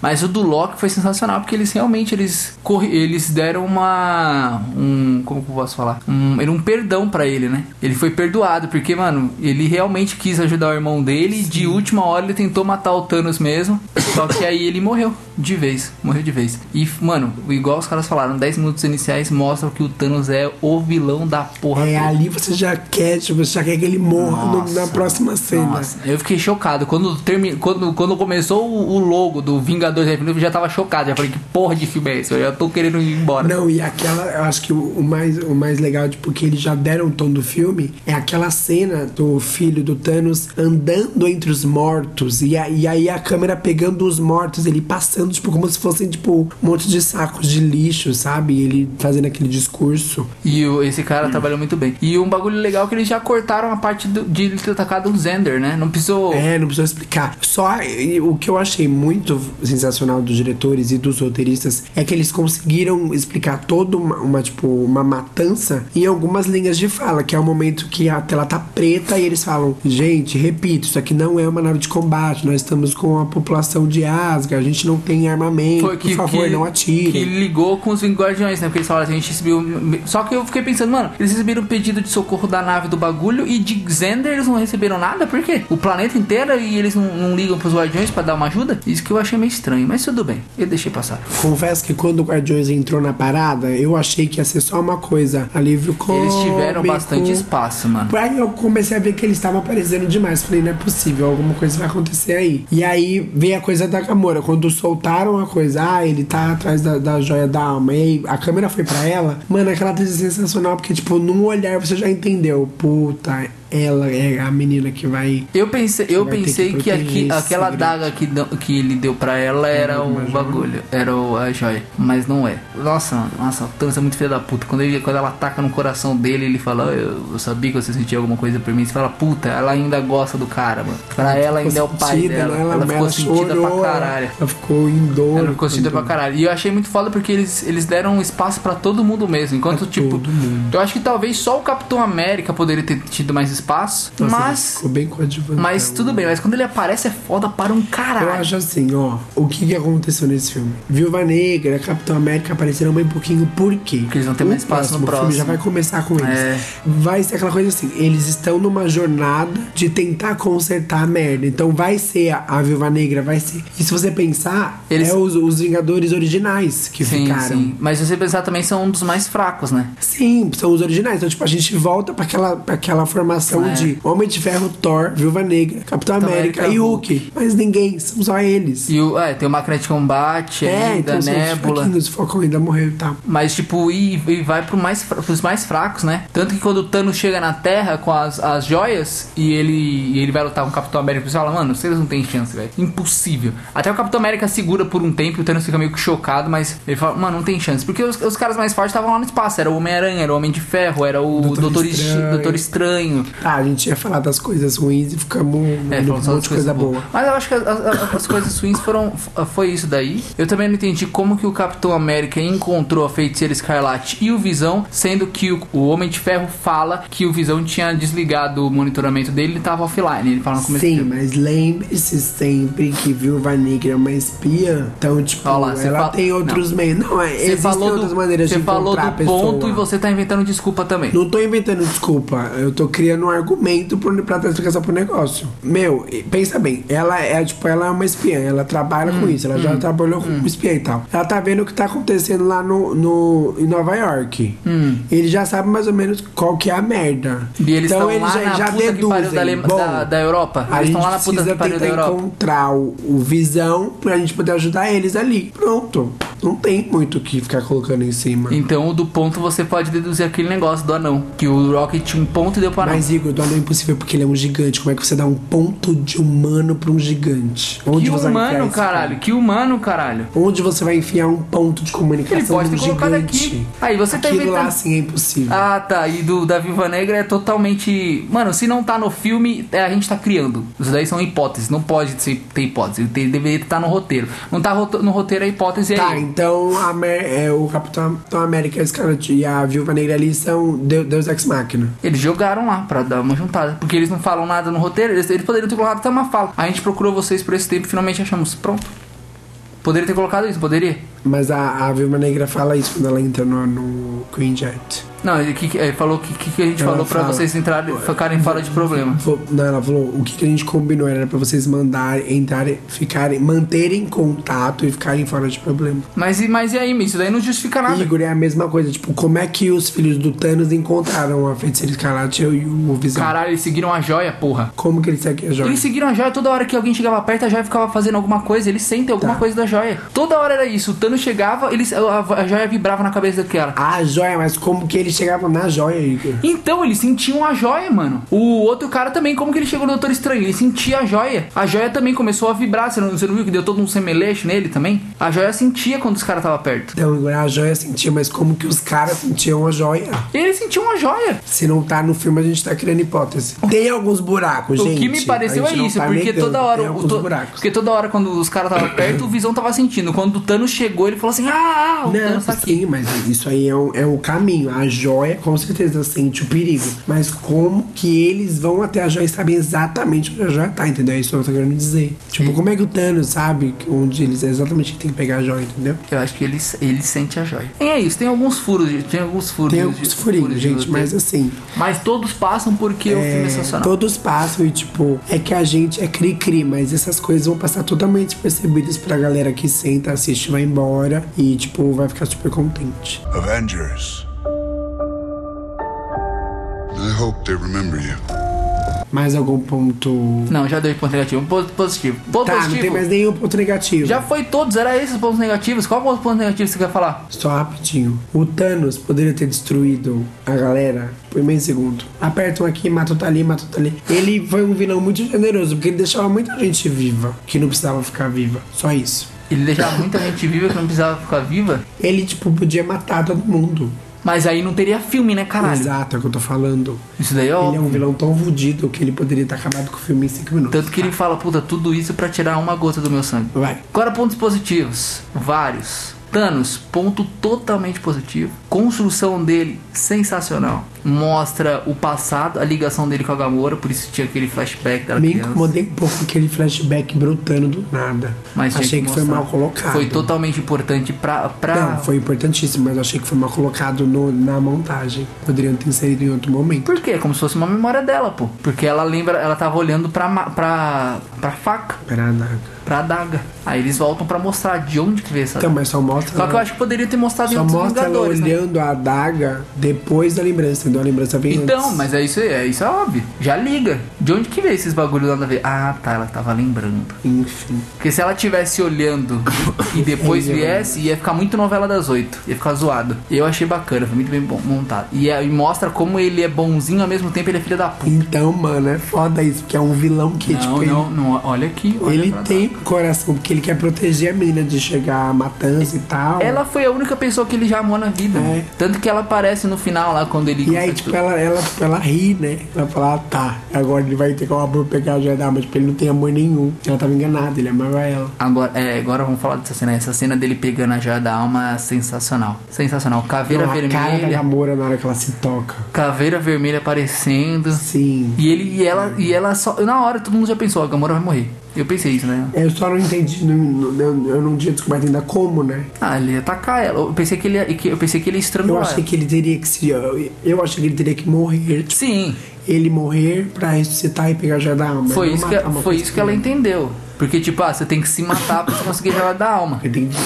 Speaker 2: Mas o do Loki foi sensacional, porque eles realmente eles, corre... eles deram uma. Um. Como que eu posso falar? Um, era um perdão pra ele, né? Ele foi perdoado, porque, mano, ele realmente quis ajudar o irmão dele. De última hora ele tentou matar o Thanos mesmo. Só que aí ele morreu de vez. Morreu de vez. E, mano, igual os caras falaram, 10 minutos iniciais mostram que o Thanos é o vilão da porra.
Speaker 1: É,
Speaker 2: toda.
Speaker 1: ali você já quer, tipo, você já quer que ele morra no- na
Speaker 2: Nossa,
Speaker 1: próxima cena.
Speaker 2: Nossa, eu fiquei chocado. Quando, termi... quando, quando começou o, o logo do Vingadores Infinito, eu já tava chocado. Já falei, que porra de filme é esse? Eu já tô querendo ir embora.
Speaker 1: Não, e aquela, eu acho que o, o mais, o mais legal, tipo, que eles já deram o tom do filme, é aquela cena do filho do Thanos andando entre os mortos, e, a- e aí a câmera pegando os mortos, ele passando, tipo, como se fossem, tipo, um monte de sacos de lixo, sabe? Ele fazendo aquele discurso.
Speaker 2: E o- esse cara trabalhou muito bem. E um bagulho legal é que eles já cortaram a parte do- de ele ter atacado o Zender, né? Não precisou.
Speaker 1: É, não precisa explicar. Só o que eu achei muito sensacional dos diretores e dos roteiristas é que eles conseguiram explicar toda uma, uma, tipo, uma matança em algumas linhas de fala, que é o momento que a tela tá preta e eles falam: gente, repito, isso aqui não é uma nave de combate, nós estamos com a população de A gente não tem armamento,
Speaker 2: Foi
Speaker 1: por favor, não atire.
Speaker 2: Que ligou com os Guardiões, né? Porque eles falaram assim, a gente recebeu. Só que eu fiquei pensando, mano, eles receberam um pedido de socorro da nave do bagulho e de Xander eles não receberam nada? Por quê? O planeta inteiro e eles não, não ligam pros Guardiões pra dar uma ajuda? Isso que eu achei meio estranho, mas tudo bem, eu deixei passar.
Speaker 1: Confesso que quando o Guardiões entrou na parada, eu achei que ia ser só uma coisa, alívio cômico.
Speaker 2: Eles tiveram bastante espaço, mano.
Speaker 1: Aí eu comecei a ver que eles estavam aparecendo demais. Falei, não é possível, alguma coisa vai acontecer aí. E aí veio a coisa da Gamora. Quando soltaram a coisa, ah, ele tá atrás da, da joia da alma. E aí a câmera foi pra ela. Mano, aquela atriz é sensacional, porque, tipo, num olhar você já entendeu. Puta, ela é a menina que vai.
Speaker 2: Eu pensei, eu pensei
Speaker 1: que
Speaker 2: que, aqui, aquela daga que, que ele deu pra ela era o bagulho, era o, a joia, mas não é. Nossa, nossa, o Thanos é muito filho da puta. Quando, ele, quando ela ataca no coração dele, ele fala: eu, eu sabia que você sentia alguma coisa por mim. Você fala: Puta, ela ainda gosta do cara, mano. Pra ela ainda é o pai
Speaker 1: sentida,
Speaker 2: dela.
Speaker 1: né?
Speaker 2: Ela, ficou sentida
Speaker 1: chorou,
Speaker 2: pra caralho.
Speaker 1: Ela ficou em dor.
Speaker 2: Ela ficou sentida pra caralho. E eu achei muito foda porque eles, eles deram espaço pra todo mundo mesmo. Enquanto,
Speaker 1: Pra
Speaker 2: tipo, eu acho que talvez só o Capitão América poderia ter tido mais espaço.
Speaker 1: Nossa, ele
Speaker 2: mas.
Speaker 1: Ficou bem coadjuvante.
Speaker 2: Mas tudo bem, mas quando ele aparece é foda para um caralho.
Speaker 1: Eu acho assim, ó, o que, que aconteceu nesse filme? Viúva Negra, Capitão América apareceram bem pouquinho, por quê?
Speaker 2: Porque eles vão ter
Speaker 1: O
Speaker 2: mais espaço no
Speaker 1: filme
Speaker 2: próximo.
Speaker 1: já vai começar com eles.
Speaker 2: É.
Speaker 1: Vai ser aquela coisa assim, eles estão numa jornada de tentar consertar a merda. Então vai ser a, a Viúva Negra, vai ser. E se você pensar,
Speaker 2: Eles-
Speaker 1: é os, os Vingadores originais que
Speaker 2: Sim,
Speaker 1: ficaram.
Speaker 2: sim. Mas se você pensar também são um dos mais fracos, né?
Speaker 1: Sim, são os originais. Então, tipo, a gente volta pra aquela, pra aquela formação
Speaker 2: É.
Speaker 1: de Homem de Ferro, Thor, Viúva Negra, Capitão América,
Speaker 2: América,
Speaker 1: e Hulk. Mas ninguém, são só eles.
Speaker 2: E o, é, tem o Máquina de Combate,
Speaker 1: É,
Speaker 2: ainda,
Speaker 1: então são os Falcão ainda morreu tal.
Speaker 2: Mas, tipo, e, e vai pro mais, pros mais fracos, né? Tanto que quando o Thanos chega na Terra com as, as joias e ele, e ele vai lutar com o Capitão América, você fala, mano, vocês não tem chance, velho. Impossível. Até o Capitão América segura por um tempo e o Thanos fica meio que chocado, mas ele fala, mano, não tem chance. Porque os, os caras mais fortes estavam lá no espaço. Era o Homem-Aranha, era o Homem de Ferro, era o
Speaker 1: Doutor
Speaker 2: Doutor, Est-
Speaker 1: Estranho.
Speaker 2: Doutor Estranho.
Speaker 1: Ah, a gente ia falar das coisas ruins e ficamos
Speaker 2: É,
Speaker 1: no um monte de coisa boa.
Speaker 2: boas. Mas eu acho que as, as- as coisas ruins foram foi isso daí. Eu também não entendi como que o Capitão América encontrou a Feiticeira Escarlate e o Visão, sendo que o, o Homem de Ferro fala que o Visão tinha desligado o monitoramento dele e tava offline. Ele fala no começo do
Speaker 1: Sim, mas lembre-se sempre que Viúva Negra é uma espiã. Então, tipo,
Speaker 2: lá, você
Speaker 1: ela
Speaker 2: fala-
Speaker 1: tem outros meios. Não, é,
Speaker 2: Você
Speaker 1: existem
Speaker 2: falou
Speaker 1: outras
Speaker 2: do,
Speaker 1: maneiras
Speaker 2: você
Speaker 1: de
Speaker 2: falou
Speaker 1: encontrar
Speaker 2: do
Speaker 1: a pessoa.
Speaker 2: ponto e você tá inventando desculpa também.
Speaker 1: Não tô inventando desculpa, eu tô criando um argumento pro, pra dar explicação pro negócio. Meu, pensa bem, ela é tipo, ela é uma espiã, ela trabalha
Speaker 2: Hum,
Speaker 1: com isso, ela já trabalhou com espiã e tal. Ela tá vendo o que tá acontecendo lá no, no, em Nova York. Ele já sabe mais ou menos qual que é a merda.
Speaker 2: Hum. E eles
Speaker 1: então
Speaker 2: estão lá
Speaker 1: já,
Speaker 2: na
Speaker 1: já deduzem.
Speaker 2: da,
Speaker 1: Bom,
Speaker 2: da, da Europa. Eles estão lá na puta
Speaker 1: precisa
Speaker 2: que pariu da Europa.
Speaker 1: encontrar o, o Visão pra gente poder ajudar eles ali. Pronto. Não tem muito o que ficar colocando em cima.
Speaker 2: Então, do ponto você pode deduzir aquele negócio do anão. Que o Rocket tinha um ponto e deu para.
Speaker 1: Mas Igor, do anão é impossível porque ele é um gigante. Como é que você dá um ponto de humano pra um gigante? Onde
Speaker 2: Que
Speaker 1: você
Speaker 2: humano, caralho. Que humano, caralho.
Speaker 1: Onde você vai enfiar um ponto de comunicação
Speaker 2: Ele pode
Speaker 1: de um
Speaker 2: ter colocado
Speaker 1: gigante?
Speaker 2: aqui. Aí, você tá
Speaker 1: Aquilo lá
Speaker 2: inventando-
Speaker 1: assim é impossível.
Speaker 2: Ah, tá. E do da Viva Negra é totalmente. Mano, se não tá no filme, é, a gente tá criando. Isso daí são hipóteses. Não pode ter hipótese. Tem- deveria estar no roteiro. Não tá no roteiro a hipótese
Speaker 1: Tá,
Speaker 2: aí.
Speaker 1: Então a Mer- é, o Capitão Capitão América Scarlet e a Viúva Negra ali são Deu- Deus Ex Machina.
Speaker 2: Eles jogaram lá pra dar uma juntada. Porque eles não falam nada no roteiro. Eles, eles poderiam ter colocado até uma fala. A gente procurou vocês por esse tempo e finalmente achamos. Pronto. Poderia ter colocado isso, poderia?
Speaker 1: Mas a, a Viúva Negra fala isso quando ela entra no, no Queen Jet.
Speaker 2: Não, ele, que, ele falou que, que, que a gente
Speaker 1: Ela
Speaker 2: falou pra
Speaker 1: fala.
Speaker 2: vocês entrarem, ficarem fora de problema.
Speaker 1: Não, ela falou, o que, que a gente combinou era pra vocês mandarem, entrarem, ficarem, manterem contato e ficarem fora de problema.
Speaker 2: Mas, e- mas e aí, isso daí não justifica nada.
Speaker 1: Igor, é a mesma coisa, tipo, como é que os filhos do Thanos encontraram a Feiticeira Escarlate e o Visão?
Speaker 2: Caralho, eles seguiram a joia, porra.
Speaker 1: Como que eles seguem a joia?
Speaker 2: Eles seguiram a joia toda hora que alguém chegava perto, a joia ficava fazendo alguma coisa. Eles sentem alguma
Speaker 1: Tá.
Speaker 2: coisa da joia. Toda hora era isso. O Thanos chegava, eles, a, a joia vibrava na cabeça daquela.
Speaker 1: A joia, mas como que ele chegava na joia, Igor?
Speaker 2: Então, eles sentiam a joia, mano. O outro cara também, como que ele chegou no Doutor Estranho? Ele sentia a joia. A joia também começou a vibrar. Você não, você não viu que deu todo um semeleixo nele também? A joia sentia quando os caras estavam perto.
Speaker 1: Então, Igor, a joia sentia, mas como que os caras sentiam a joia?
Speaker 2: Eles sentiam a joia.
Speaker 1: Se não tá no filme, a gente tá criando hipótese. Tem alguns buracos,
Speaker 2: O
Speaker 1: gente.
Speaker 2: que me pareceu é isso,
Speaker 1: tá
Speaker 2: porque
Speaker 1: negando,
Speaker 2: toda hora.
Speaker 1: Tem
Speaker 2: o to-
Speaker 1: buracos.
Speaker 2: Porque toda hora quando os caras estavam perto, o Visão tava sentindo. Quando o Thanos chegou, ele falou assim: Ah, ah, o
Speaker 1: Não,
Speaker 2: Thanos tá aqui.
Speaker 1: sim, mas isso aí é um, é um caminho. A joia, com certeza, sente o perigo. Mas como que eles vão até a joia e sabem exatamente onde a joia tá, entendeu? É isso que eu tô querendo dizer. Tipo, como é que o Thanos sabe que- onde eles exatamente tem que pegar a joia, entendeu?
Speaker 2: Eu acho que ele, ele sente a joia. E é isso, tem alguns furos, de- tem alguns furos.
Speaker 1: Tem
Speaker 2: de-
Speaker 1: alguns furinhos,
Speaker 2: furos de
Speaker 1: gente, mas assim.
Speaker 2: Mas todos passam porque o filme é
Speaker 1: é,
Speaker 2: sensacional.
Speaker 1: todos passam e, tipo, é que a gente é cri-cri, mas essas coisas vão passar totalmente percebidas pra galera que senta, assiste, vai embora e, tipo, vai ficar super contente.
Speaker 3: Avengers.
Speaker 1: Mais algum ponto.
Speaker 2: Não, já deu ponto negativo. Ponto positivo. Ponto
Speaker 1: Tá, não
Speaker 2: positivo.
Speaker 1: tem mais nenhum ponto negativo.
Speaker 2: Já foi todos, era esses pontos negativos. Qual outro ponto negativo você quer falar?
Speaker 1: Só rapidinho. O Thanos poderia ter destruído a galera por meio segundo. Apertam aqui, mata outro ali, mata outro ali. Ele foi um vilão muito generoso, porque ele deixava muita gente viva, que não precisava ficar viva. Só isso.
Speaker 2: Ele deixava muita gente viva que não precisava ficar viva.
Speaker 1: Ele, tipo, podia matar todo mundo.
Speaker 2: Mas aí não teria filme, né, caralho?
Speaker 1: Exato, é o que eu tô falando.
Speaker 2: Isso daí é
Speaker 1: Ele é um vilão tão fudido que ele poderia ter acabado com o filme em 5 minutos.
Speaker 2: Tanto que ele fala, puta, tudo isso pra tirar uma gota do meu sangue.
Speaker 1: Vai.
Speaker 2: Agora, pontos positivos. Vários. Thanos, ponto totalmente positivo. Construção dele, sensacional. Mostra o passado, a ligação dele com a Gamora, por isso tinha aquele flashback da
Speaker 1: Me
Speaker 2: criança.
Speaker 1: incomodei um pouco aquele flashback brotando do nada.
Speaker 2: Mas
Speaker 1: achei que, foi
Speaker 2: mostrar.
Speaker 1: mal colocado.
Speaker 2: Foi totalmente importante pra. pra...
Speaker 1: Não, foi importantíssimo, mas achei que foi mal colocado no- na montagem. Poderiam ter inserido em outro momento.
Speaker 2: Por quê? Como se fosse uma memória dela, pô. Porque ela lembra, ela tava olhando pra, pra, pra faca,
Speaker 1: Pera, daga.
Speaker 2: pra adaga. Aí eles voltam pra mostrar de onde que veio essa
Speaker 1: Então, mas só mostra.
Speaker 2: Só que eu acho que poderia ter mostrado em
Speaker 1: Só
Speaker 2: outros
Speaker 1: mostra ela
Speaker 2: Vingadores, né?
Speaker 1: olhando a adaga depois da lembrança, entendeu? A lembrança vem
Speaker 2: Então,
Speaker 1: antes.
Speaker 2: mas é isso, é isso é óbvio. Já liga. De onde que veio esses bagulho nada a ver? Ah, tá, ela tava lembrando.
Speaker 1: Enfim.
Speaker 2: Porque se ela tivesse olhando <laughs> e depois
Speaker 1: É,
Speaker 2: viesse, ia ficar muito novela das oito. Ia ficar zoado. Eu achei bacana, foi muito bem montado. E, é- e mostra como ele é bonzinho, ao mesmo tempo ele é filho da puta.
Speaker 1: Então, mano, é foda isso, porque é um vilão que,
Speaker 2: Não,
Speaker 1: tipo,
Speaker 2: não, não, olha aqui. olha
Speaker 1: ele, ele tem coração, porque ele quer proteger a menina de chegar a matança e tal.
Speaker 2: Ela foi a única pessoa que ele já amou na vida.
Speaker 1: É.
Speaker 2: Tanto que ela aparece no final lá quando ele.
Speaker 1: E aí, tipo, ela, ela, ela ri, né? Ela fala, ah, tá, agora ele vai ter que o amor pegar a joia da alma. Tipo, ele não tem amor nenhum. Ela tava enganada, ele amava ela.
Speaker 2: Agora, é, agora vamos falar dessa cena. Essa cena dele pegando a joia da alma é sensacional. Sensacional. Caveira
Speaker 1: Não, a cara da
Speaker 2: vermelha.
Speaker 1: Gamora na hora que ela se toca.
Speaker 2: Caveira vermelha aparecendo.
Speaker 1: Sim.
Speaker 2: E ele e ela e ela só. Na hora todo mundo já pensou, a Gamora vai morrer. Eu pensei isso, né?
Speaker 1: Eu só não entendi, não- não- eu, eu não tinha descoberto ainda como, né?
Speaker 2: Ah, ele ia atacar ela. Eu pensei que ele ia, eu pensei que ele ia
Speaker 1: Eu
Speaker 2: estrangular.
Speaker 1: achei
Speaker 2: ela.
Speaker 1: que ele teria que se. Eu, eu achei que ele teria que morrer. Tipo,
Speaker 2: Sim,
Speaker 1: ele morrer pra ressuscitar e pegar a joia da alma.
Speaker 2: foi isso que, foi isso que ela entendeu. Porque, tipo, ah, você tem que se matar pra você conseguir jogar da alma.
Speaker 1: Entendi.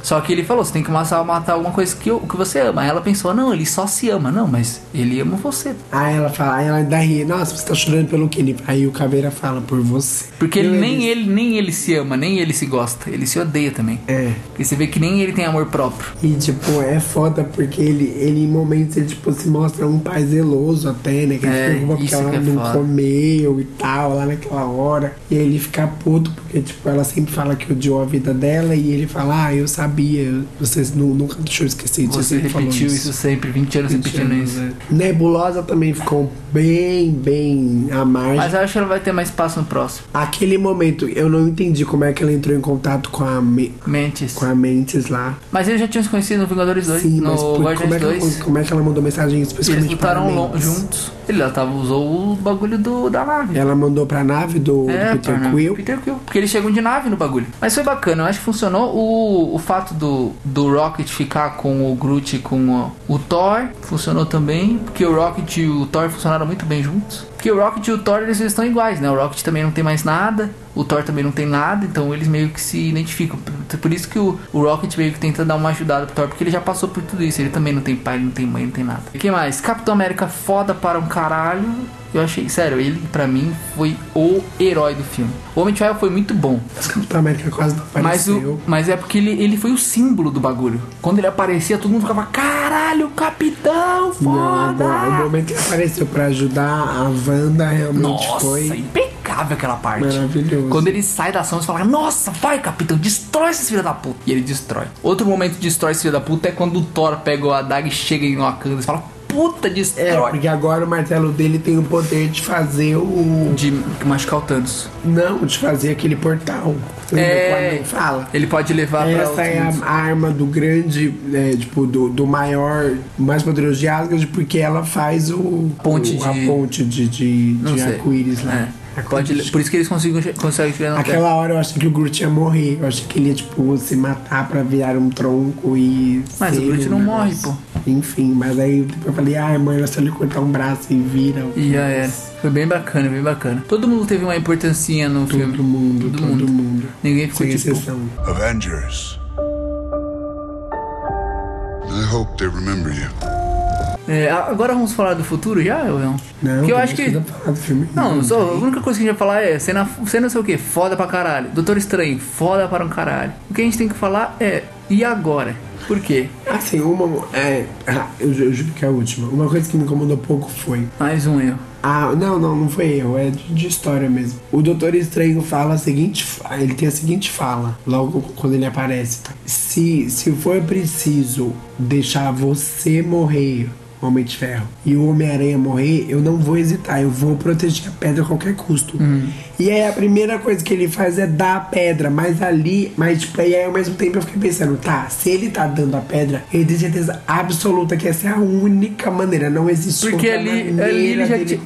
Speaker 2: Só que ele falou, você tem que matar, matar alguma coisa que, que você ama. Aí ela pensou, não, ele só se ama. Não, mas ele ama você.
Speaker 1: Aí ela fala, aí ela ri, nossa, você tá chorando pelo quê? Ele- Aí o Caveira fala, por você.
Speaker 2: Porque
Speaker 1: Eu,
Speaker 2: nem ele, nem ele se ama, nem ele se gosta. Ele se odeia também.
Speaker 1: É.
Speaker 2: Porque você vê que nem ele tem amor próprio.
Speaker 1: E, tipo, é foda porque ele, ele em momentos, ele, tipo, se mostra um pai zeloso até, né? Que ele
Speaker 2: É,
Speaker 1: se preocupa porque ela
Speaker 2: que é
Speaker 1: não
Speaker 2: foda.
Speaker 1: comeu e tal, lá naquela hora. E aí ele fica puto porque, tipo, ela sempre fala que odiou a vida dela e ele fala, ah, eu sabia, você nu- nunca deixou eu esquecer disso.
Speaker 2: Você repetiu isso sempre, 20 anos
Speaker 1: 20
Speaker 2: repetindo
Speaker 1: anos,
Speaker 2: isso.
Speaker 1: é. Nebulosa também ficou bem, bem à margem.
Speaker 2: Mas eu acho que ela vai ter mais espaço no próximo.
Speaker 1: Aquele momento, eu não entendi como é que ela entrou em contato com a, Me-
Speaker 2: Mentes.
Speaker 1: com a Mentes lá.
Speaker 2: Mas eles já tinham se conhecido no Vingadores 2,
Speaker 1: Sim,
Speaker 2: no
Speaker 1: mas por- como, é que
Speaker 2: 2.
Speaker 1: ela, como é que ela mandou mensagem
Speaker 2: Eles
Speaker 1: especificamente para a
Speaker 2: lutaram juntos. Ele lá tava, usou o bagulho do, da nave.
Speaker 1: Ela mandou pra nave do, do
Speaker 2: É,
Speaker 1: Peter
Speaker 2: para-
Speaker 1: Quill.
Speaker 2: Peter Quill. Porque eles chegam de nave no bagulho. Mas foi bacana, eu acho que funcionou. O, o fato do, do Rocket ficar com o Groot e com o, o Thor funcionou também. Porque o Rocket e o Thor funcionaram muito bem juntos. Porque o Rocket e o Thor, eles, estão iguais, né? O Rocket também não tem mais nada, o Thor também não tem nada, então eles meio que se identificam. Por, isso que o, o Rocket meio que tenta dar uma ajudada pro Thor, porque ele já passou por tudo isso. Ele também não tem pai, não tem mãe, não tem nada. O que mais? Capitão América foda para um caralho. Eu achei, sério, ele pra mim foi o herói do filme. O Homem de Ferro foi muito bom.
Speaker 1: Mas Capitão América quase não
Speaker 2: Mas,
Speaker 1: apareceu.
Speaker 2: o, mas é porque ele, ele foi o símbolo do bagulho. Quando ele aparecia, todo mundo ficava, caralho, capitão,
Speaker 1: Não,
Speaker 2: foda!
Speaker 1: não, o momento que apareceu pra ajudar a Wanda realmente
Speaker 2: Nossa,
Speaker 1: foi
Speaker 2: impecável aquela parte.
Speaker 1: maravilhoso.
Speaker 2: Quando ele sai da ação, você fala, nossa, vai, capitão, destrói esses filhos da puta. E ele destrói. Outro momento de destrói esse filho da puta é quando o Thor pega o Adag e chega em Wakanda e fala, puta,
Speaker 1: É,
Speaker 2: destrói.
Speaker 1: porque agora o martelo dele tem o poder de fazer o.
Speaker 2: De machucar o Thanos.
Speaker 1: Não, de fazer aquele portal.
Speaker 2: É.
Speaker 1: fala?
Speaker 2: Ele pode levar pra
Speaker 1: Essa é a arma do grande, é, tipo, do, do maior, mais poderoso de Asgard, porque ela faz o.
Speaker 2: Ponte
Speaker 1: o- A
Speaker 2: de-
Speaker 1: ponte de, de, de arco-íris lá.
Speaker 2: É. Pode, por isso que eles conseguem, conseguem chegar na Terra.
Speaker 1: Aquela hora eu achei que o Groot ia morrer. Eu achei que ele ia, tipo, se matar pra virar um tronco e.
Speaker 2: Mas o Groot
Speaker 1: um
Speaker 2: não
Speaker 1: negócio.
Speaker 2: morre, pô.
Speaker 1: Enfim, mas aí eu falei, ah, mãe, se ele cortar um braço e vira.
Speaker 2: E já era. Foi bem bacana, bem bacana. Todo mundo teve uma importância no filme.
Speaker 1: Todo mundo,
Speaker 2: Todo
Speaker 1: todo,
Speaker 2: mundo.
Speaker 1: mundo.
Speaker 2: Ninguém ficou
Speaker 1: Sem
Speaker 2: tipo.
Speaker 1: exceção.
Speaker 3: Avengers. I hope they remember you.
Speaker 2: É, agora vamos falar do futuro já, ou não?
Speaker 1: Não,
Speaker 2: que eu acho que.
Speaker 1: filme.
Speaker 2: Não, só, a única coisa que a gente vai falar é cena, cena não sei o que, foda pra caralho. Doutor Estranho, foda para um caralho. O que a gente tem que falar é, e agora? Por quê?
Speaker 1: Assim, uma. É, ah, eu, eu juro que é a última. Uma coisa que me incomodou pouco foi.
Speaker 2: Mais um erro.
Speaker 1: Ah, não, não, não foi eu, é de, de história mesmo. O Doutor Estranho fala a seguinte. Ele tem a seguinte fala, logo quando ele aparece. Se, se for preciso deixar você morrer, Homem de Ferro, e o Homem-Aranha morrer, eu não vou hesitar, eu vou proteger a pedra a qualquer custo. E aí a primeira coisa que ele faz é dar a pedra, mas ali, mas tipo, aí ao mesmo tempo eu fiquei pensando, tá, se ele tá dando a pedra, ele tem certeza absoluta que essa é a única maneira, não existe
Speaker 2: Porque ali, ali ele já tinha.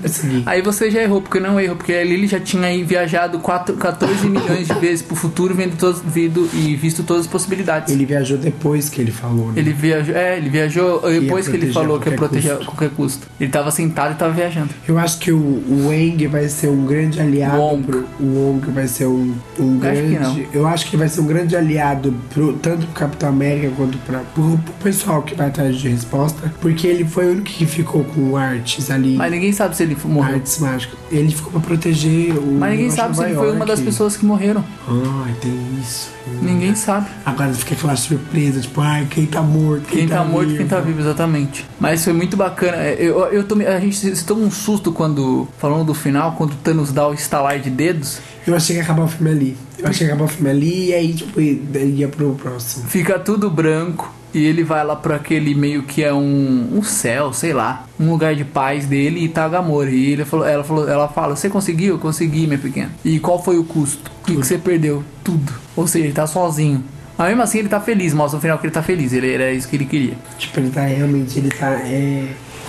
Speaker 2: Aí você já errou, porque não errou, porque ali ele já tinha aí viajado quatro, 14 milhões de vezes pro futuro, vendo todos, vindo e visto todas as possibilidades.
Speaker 1: Ele viajou depois que ele falou, né?
Speaker 2: Ele viajou, é, ele viajou depois que ele falou que ia proteger a
Speaker 1: custo.
Speaker 2: qualquer custo. Ele tava sentado e tava viajando.
Speaker 1: Eu acho que o, o Wang vai ser um grande aliado
Speaker 2: Wong.
Speaker 1: pro. O Wong vai ser um, um
Speaker 2: Acho que
Speaker 1: grande. Eu acho que vai ser um grande aliado pro, tanto pro Capitão América quanto pra, pro, pro pessoal que vai atrás de resposta. Porque ele foi o único que ficou com artes ali.
Speaker 2: Mas ninguém sabe se ele morreu.
Speaker 1: Artes mágicas. Ele ficou pra proteger o.
Speaker 2: Mas ninguém sabe se ele foi uma das pessoas que morreram.
Speaker 1: Ai, tem isso.
Speaker 2: Ninguém sabe.
Speaker 1: Agora fica aquela surpresa, tipo, ai, quem tá morto?
Speaker 2: Quem tá morto e quem tá vivo, exatamente. Mas foi muito bacana. É, Eu, eu tomei, a gente se se tomou um susto quando, falando do final, quando o Thanos dá o estalar de dedos.
Speaker 1: Eu achei que ia acabar o filme ali. Eu achei que ia acabar o filme ali e aí, tipo, ia pro próximo.
Speaker 2: Fica tudo branco e ele vai lá pra aquele meio que é um, um céu, sei lá, um lugar de paz dele e tá Gamora. E ele falou, ela falou, ela fala: "Você conseguiu? Eu consegui, minha pequena". E qual foi o custo? O que, que você perdeu? Tudo. Ou seja, ele tá sozinho. Mas mesmo assim ele tá feliz, mostra no final que ele tá feliz, ele era isso que ele queria.
Speaker 1: Tipo, ele tá realmente, ele tá é,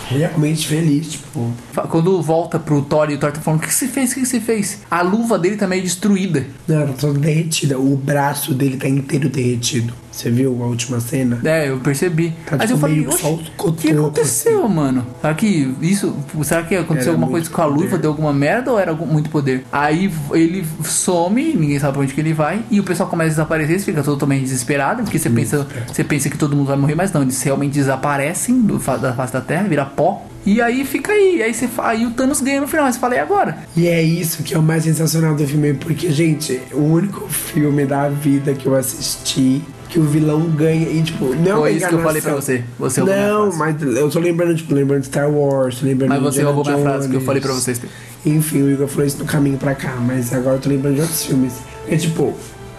Speaker 1: realmente feliz, tipo.
Speaker 2: Quando volta pro Thor e o Thor tá falando: "O que você fez? O que você fez?". A luva dele tá meio destruída.
Speaker 1: Não, ela tá toda derretida. O braço dele tá inteiro derretido. Você viu a última cena?
Speaker 2: É, eu percebi.
Speaker 1: Tá,
Speaker 2: Mas
Speaker 1: tipo,
Speaker 2: eu falei,
Speaker 1: meio que
Speaker 2: "Oxe,
Speaker 1: só os
Speaker 2: o que aconteceu, mano? Será que isso. Será que aconteceu
Speaker 1: Era
Speaker 2: alguma coisa com a luva?
Speaker 1: poder.
Speaker 2: Deu alguma merda ou era muito poder? Aí ele some, ninguém sabe pra onde que ele vai, e o pessoal começa a desaparecer, você fica totalmente desesperado, porque você pensa, você pensa que todo mundo vai morrer, mas não, eles realmente desaparecem do, da face da terra, vira pó. E aí fica aí, aí você aí o Thanos ganha no final, fala, e agora?
Speaker 1: E é isso que é o mais sensacional do filme, porque, gente, o único filme da vida que eu assisti que o vilão ganha e, tipo, não é
Speaker 2: Foi isso que eu falei pra você. Você
Speaker 1: Não, mas eu tô lembrando, tipo, lembrando de Star Wars, lembrando
Speaker 2: Mas você roubou minha frase que eu falei pra vocês.
Speaker 1: Enfim, o Igor falou isso no caminho pra cá, mas agora eu tô lembrando de outros filmes. É tipo,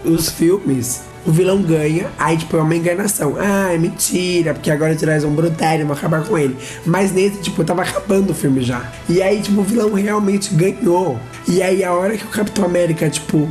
Speaker 1: os filmes, o vilão ganha, aí tipo, é uma enganação. Ah, é mentira, porque agora eles vão brutal, vão acabar com ele. Mas nesse, tipo, tava acabando o filme já. E aí, tipo, o vilão realmente ganhou. E aí, a hora que o Capitão América, tipo,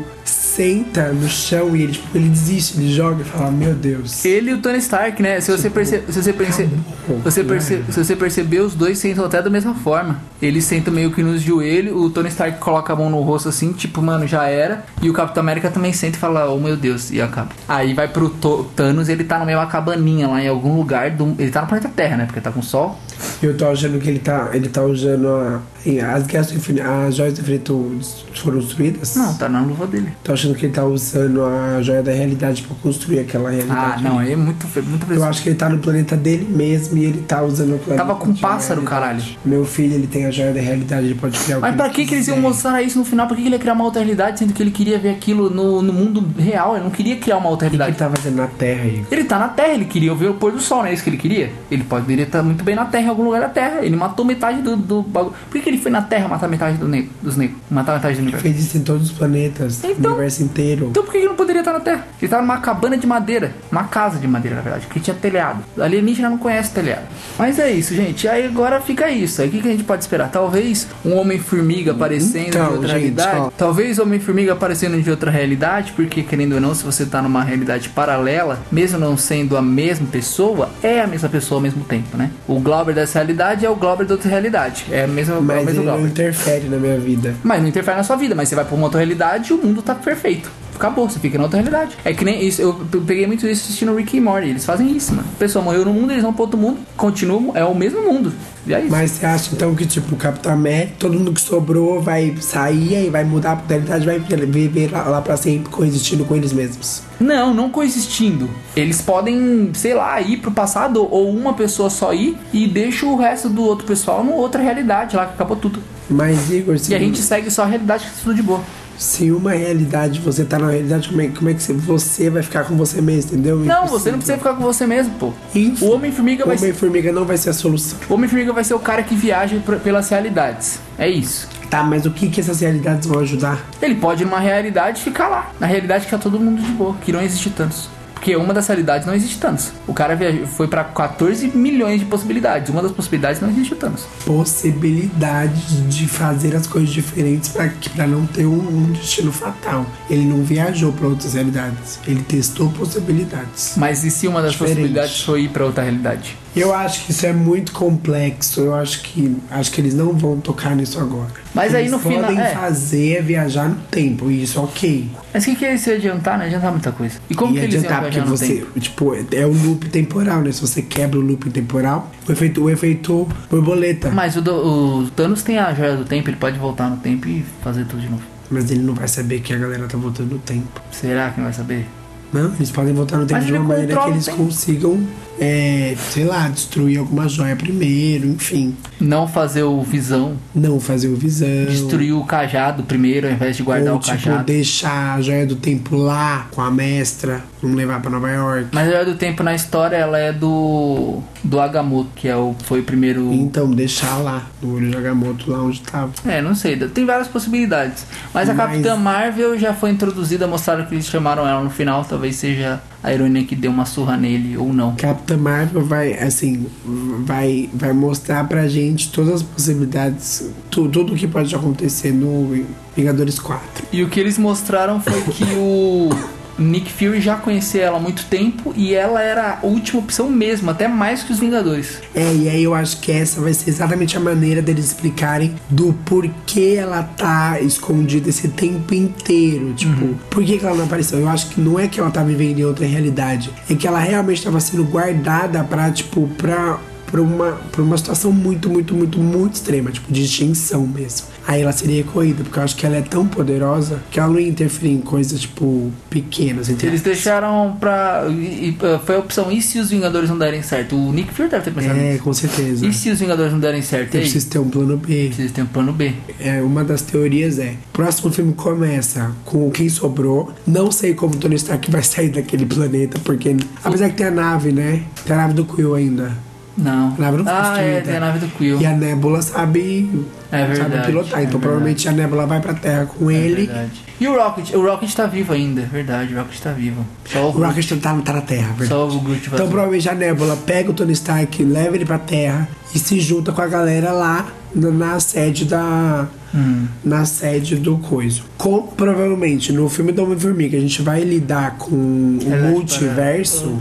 Speaker 1: senta no chão e ele, tipo, ele desiste, ele joga e fala, meu Deus.
Speaker 2: Ele e o Tony Stark, né? Se você perceber. Se você, perce...
Speaker 1: acabou,
Speaker 2: você perce... se você perceber, os dois sentam até da mesma forma. Eles sentam meio que nos joelhos, o Tony Stark coloca a mão no rosto assim, tipo, mano, já era. E o Capitão América também senta e fala, oh meu Deus, e acaba. Aí vai pro To- Thanos, ele tá no meio uma cabaninha lá em algum lugar. Do... Ele tá no planeta Terra, né? Porque tá com sol.
Speaker 1: Eu tô achando que ele tá, ele tá usando a, as guerras do infinito, as joias do infinito foram destruídas?
Speaker 2: Não, tá na luva dele.
Speaker 1: Tô achando que ele tá usando a joia da realidade pra construir aquela
Speaker 2: Ah,
Speaker 1: realidade.
Speaker 2: não, é muito, muito
Speaker 1: Eu acho que ele tá no planeta dele mesmo e ele tá usando o planeta.
Speaker 2: Tava com
Speaker 1: de
Speaker 2: pássaro,
Speaker 1: realidade.
Speaker 2: caralho.
Speaker 1: Meu filho, ele tem a joia da realidade, ele pode criar o
Speaker 2: Mas
Speaker 1: que
Speaker 2: pra
Speaker 1: ele
Speaker 2: que, que eles iam mostrar isso no final? Pra que, que ele ia criar uma outra realidade, sendo que ele queria ver aquilo no, no mundo real? Ele não queria criar uma outra
Speaker 1: O que ele
Speaker 2: realidade.
Speaker 1: tá fazendo na Terra aí?
Speaker 2: Ele tá na Terra, ele queria ver o pôr do sol, não é isso que ele queria? Ele poderia estar muito bem na Terra, em algum lugar da Terra. Ele matou metade do, do bagulho. Por que, que ele foi na Terra matar metade do ne dos negros? Matar metade do universo?
Speaker 1: Fez isso em todos os planetas,
Speaker 2: Então-
Speaker 1: no universo inteiro.
Speaker 2: Então por que, que não poderia estar na Terra? Ele tava numa cabana de madeira. Uma casa de madeira, na verdade, que tinha telhado. Alienígena não conhece telhado. Mas é isso, gente. Aí agora fica isso. Aí o que, que a gente pode esperar? Talvez um Homem-Formiga aparecendo
Speaker 1: Então,
Speaker 2: de outra
Speaker 1: gente,
Speaker 2: realidade.
Speaker 1: ó.
Speaker 2: Talvez Homem-Formiga aparecendo de outra realidade, porque querendo ou não, se você tá numa realidade paralela, mesmo não sendo a mesma pessoa, é a mesma pessoa ao mesmo tempo, né? O Glauber dessa realidade é o Glauber da outra realidade. É é o
Speaker 1: Mas
Speaker 2: mesmo
Speaker 1: ele não interfere na minha vida.
Speaker 2: Mas não interfere na sua vida, mas você vai pra uma outra realidade e o mundo tá perfeito. Acabou, você fica na outra realidade. É que nem isso, eu pe- peguei muito isso assistindo Rick e Morty. Eles fazem isso, mano. A pessoa morreu no mundo, eles vão pro outro mundo, continuam, é o mesmo mundo. E é isso.
Speaker 1: Mas você acha então que, tipo, o Capitão América, todo mundo que sobrou vai sair e vai mudar pra realidade, vai viver lá, lá pra sempre coexistindo com eles mesmos?
Speaker 2: Não, não coexistindo. Eles podem, sei lá, ir pro passado ou uma pessoa só ir e deixa o resto do outro pessoal numa outra realidade lá que acabou tudo.
Speaker 1: Mas, Igor, se,
Speaker 2: E a gente segue só a realidade que tá tudo de boa.
Speaker 1: Se uma realidade você tá na realidade, como é, como é que você, você vai ficar com você mesmo, entendeu?
Speaker 2: Não, você não precisa ficar com você mesmo, pô.
Speaker 1: Enfim,
Speaker 2: O Homem-Formiga vai ser.
Speaker 1: Homem-Formiga não vai ser a solução.
Speaker 2: O Homem-Formiga vai ser o cara que viaja pra- pelas realidades. É isso.
Speaker 1: Tá, mas o que que essas realidades vão ajudar?
Speaker 2: Ele pode ir numa realidade ficar lá. Na realidade que tá todo mundo de boa, que não existe Thanos. Porque uma das realidades não existe Thanos. O cara viajou, foi pra 14 milhões de possibilidades. Uma das possibilidades não existe o Thanos.
Speaker 1: Possibilidade de fazer as coisas diferentes pra não ter um, um destino fatal. Ele não viajou pra outras realidades. Ele testou possibilidades.
Speaker 2: Mas e se uma das
Speaker 1: Diferente.
Speaker 2: possibilidades for ir pra outra realidade?
Speaker 1: Eu acho que isso é muito complexo. Eu acho que acho que eles não vão tocar nisso agora.
Speaker 2: Mas
Speaker 1: O
Speaker 2: aí no
Speaker 1: eles
Speaker 2: final-
Speaker 1: podem
Speaker 2: é.
Speaker 1: fazer é viajar no tempo. E isso ok.
Speaker 2: Mas o que, que eles iam adiantar? Não ia adiantar muita coisa. E como
Speaker 1: e
Speaker 2: que eles
Speaker 1: adiantar porque
Speaker 2: viajar no
Speaker 1: você,
Speaker 2: tempo?
Speaker 1: tipo, é o loop temporal, né? Se você quebra o loop temporal, o efeito, o efeito borboleta.
Speaker 2: Mas o, do- o Thanos tem a joia do tempo, ele pode voltar no tempo e fazer tudo de novo.
Speaker 1: Mas ele não vai saber que a galera tá voltando no tempo.
Speaker 2: Será que não vai saber?
Speaker 1: Não, eles podem voltar no tempo
Speaker 2: Mas
Speaker 1: de uma maneira que eles consigam, é, sei lá, destruir alguma joia primeiro, enfim.
Speaker 2: Não fazer o visão,
Speaker 1: Não fazer o visão.
Speaker 2: destruir o cajado primeiro ao invés de guardar
Speaker 1: ou,
Speaker 2: o
Speaker 1: tipo,
Speaker 2: cajado.
Speaker 1: deixar a joia do tempo lá com a mestra, não levar pra Nova York.
Speaker 2: Mas a do tempo na história ela é do do Agamotto, que é o foi o primeiro.
Speaker 1: Então, deixar lá, no olho de Agamotto, lá onde tava.
Speaker 2: É, não sei, tem várias possibilidades. Mas a
Speaker 1: Mas-
Speaker 2: Capitã Marvel já foi introduzida, mostraram que eles chamaram ela no final, talvez seja a heroína que deu uma surra nele ou não.
Speaker 1: Capitã Marvel vai, assim, vai, vai mostrar pra gente todas as possibilidades, tu, tudo o que pode acontecer no Vingadores 4.
Speaker 2: E o que eles mostraram foi que o <coughs> Nick Fury já conhecia ela há muito tempo e ela era a última opção mesmo, até mais que os Vingadores.
Speaker 1: É, e aí eu acho que essa vai ser exatamente a maneira deles explicarem do porquê ela tá escondida esse tempo inteiro. Tipo, por que, que ela não apareceu? Eu acho que não é que ela tá vivendo em outra realidade, é que ela realmente estava sendo guardada pra, tipo, pra. Pra uma, pra uma situação muito, muito, muito, muito extrema, tipo, de extinção mesmo. Aí ela seria recolhida, porque eu acho que ela é tão poderosa que ela não ia interferir em coisas, tipo, pequenas.
Speaker 2: Eles deixaram pra. e- foi a opção, e se os Vingadores não derem certo? O Nick Fury deve ter pensado
Speaker 1: É,
Speaker 2: nisso.
Speaker 1: com certeza.
Speaker 2: E se os Vingadores não derem certo?
Speaker 1: Eu preciso ter um plano B.
Speaker 2: Precisa ter um plano B.
Speaker 1: É, uma das teorias é: o próximo filme começa com quem sobrou. Não sei como Tony Stark vai sair daquele planeta, porque apesar que tem a nave, né? Tem a nave do Quill ainda.
Speaker 2: Não.
Speaker 1: A nave não
Speaker 2: ah, é,
Speaker 1: destruída.
Speaker 2: tem a nave do Quill.
Speaker 1: E a Nebula sabe,
Speaker 2: É verdade,
Speaker 1: sabe pilotar.
Speaker 2: é
Speaker 1: então
Speaker 2: verdade.
Speaker 1: provavelmente a Nebula vai pra Terra com
Speaker 2: É
Speaker 1: ele.
Speaker 2: verdade. E o Rocket? O Rocket tá vivo ainda, é verdde. O Rocket tá vivo. Só o,
Speaker 1: O Rocket tá, tá na Terra, verdade.
Speaker 2: Só o Groot
Speaker 1: Então provavelmente a Nebula pega o Tony Stark, leva ele pra Terra e se junta com a galera lá na, na sede da.
Speaker 2: Hum.
Speaker 1: Na sede do coiso. Como provavelmente no filme do Homem-Formiga a gente vai lidar com o
Speaker 2: Verdade,
Speaker 1: multiverso.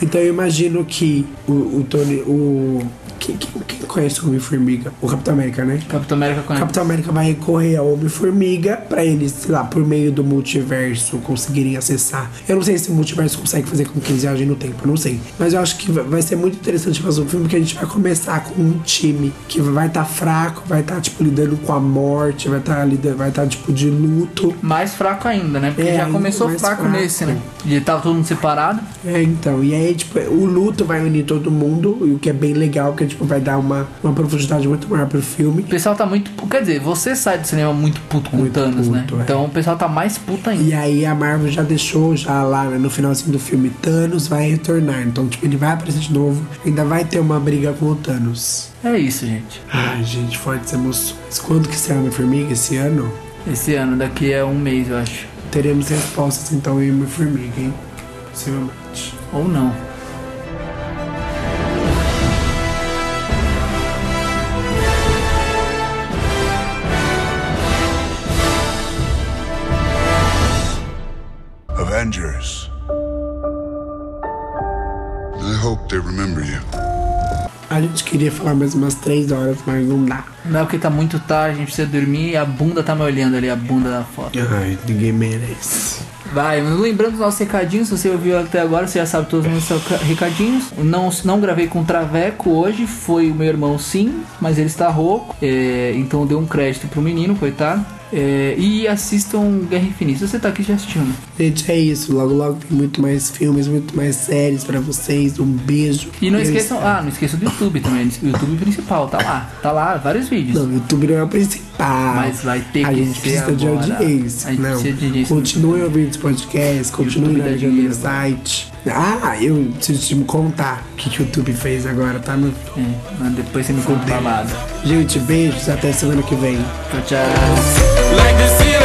Speaker 1: Então eu imagino que o, o Tony. O. Quem, quem, quem conhece o Homem-Formiga? O Capitão América, né?
Speaker 2: Capitão América
Speaker 1: O
Speaker 2: conhece.
Speaker 1: Capitão América vai recorrer ao Homem-Formiga pra eles, sei lá, por meio do multiverso conseguirem acessar. Eu não sei se o multiverso consegue fazer com que eles viajem no tempo, eu não sei. Mas eu acho que vai- ser muito interessante fazer um filme porque a gente vai começar com um time que vai estar fraco, vai estar, tipo, lidando com a morte, vai estar lidando, vai estar, tipo, de luto.
Speaker 2: Mais fraco ainda, né? Porque
Speaker 1: É,
Speaker 2: já começou fraco,
Speaker 1: fraco.
Speaker 2: nesse, né? E tava todo mundo separado.
Speaker 1: É, então, e aí, tipo, o luto vai unir todo mundo, e o que é bem legal, porque, tipo, vai dar uma, uma profundidade muito maior pro filme.
Speaker 2: O pessoal tá muito. Quer dizer, você sai do cinema muito puto com
Speaker 1: Muito
Speaker 2: Thanos, né?
Speaker 1: puto, é.
Speaker 2: Então o pessoal tá mais puto ainda.
Speaker 1: E aí a Marvel já deixou já lá né, no finalzinho do filme Thanos vai retornar. Então, tipo, ele vai aparecer de novo. Ainda vai ter uma briga com o Thanos.
Speaker 2: É isso, gente.
Speaker 1: Ai, gente, fortes emoções. Quando que será Homem-Formiga? Esse ano?
Speaker 2: Esse ano, daqui a um mês, eu acho.
Speaker 1: Teremos respostas então em Homem-Formiga, hein? Possivelmente.
Speaker 2: Ou não.
Speaker 3: Hope they remember you.
Speaker 1: A gente queria falar mais umas três horas, mas não dá.
Speaker 2: Não é porque tá muito tarde, a gente precisa dormir e a bunda tá me olhando ali, a bunda da foto.
Speaker 1: Ai, ninguém merece.
Speaker 2: Vai, mas lembrando dos nossos recadinhos, se você ouviu até agora, você já sabe todos os nossos recadinhos. Não, não gravei com o Traveco hoje, foi o meu irmão sim, mas ele está rouco, é, então deu um crédito pro menino, coitado. É, e assistam Guerra Infinita. Você tá aqui, já assistiu, né?
Speaker 1: Gente, é isso. Logo, logo tem muito mais filmes, muito mais séries pra vocês. Um beijo.
Speaker 2: E não esqueçam, ah, não esqueçam do YouTube também, o YouTube principal, tá lá, tá lá, vários vídeos.
Speaker 1: Não, o YouTube não é o principal.
Speaker 2: Mas vai ter
Speaker 1: a
Speaker 2: que
Speaker 1: gente precisa de
Speaker 2: agora.
Speaker 1: audiência.
Speaker 2: A gente
Speaker 1: não.
Speaker 2: precisa de audiência.
Speaker 1: Continue ouvindo os podcasts, continue
Speaker 2: dinheiro.
Speaker 1: no site. Ah, eu preciso te contar o que, que o YouTube fez agora, tá? No...
Speaker 2: É, mas depois você me conta babado.
Speaker 1: Gente, beijos, até semana que vem.
Speaker 2: Tchau, tchau.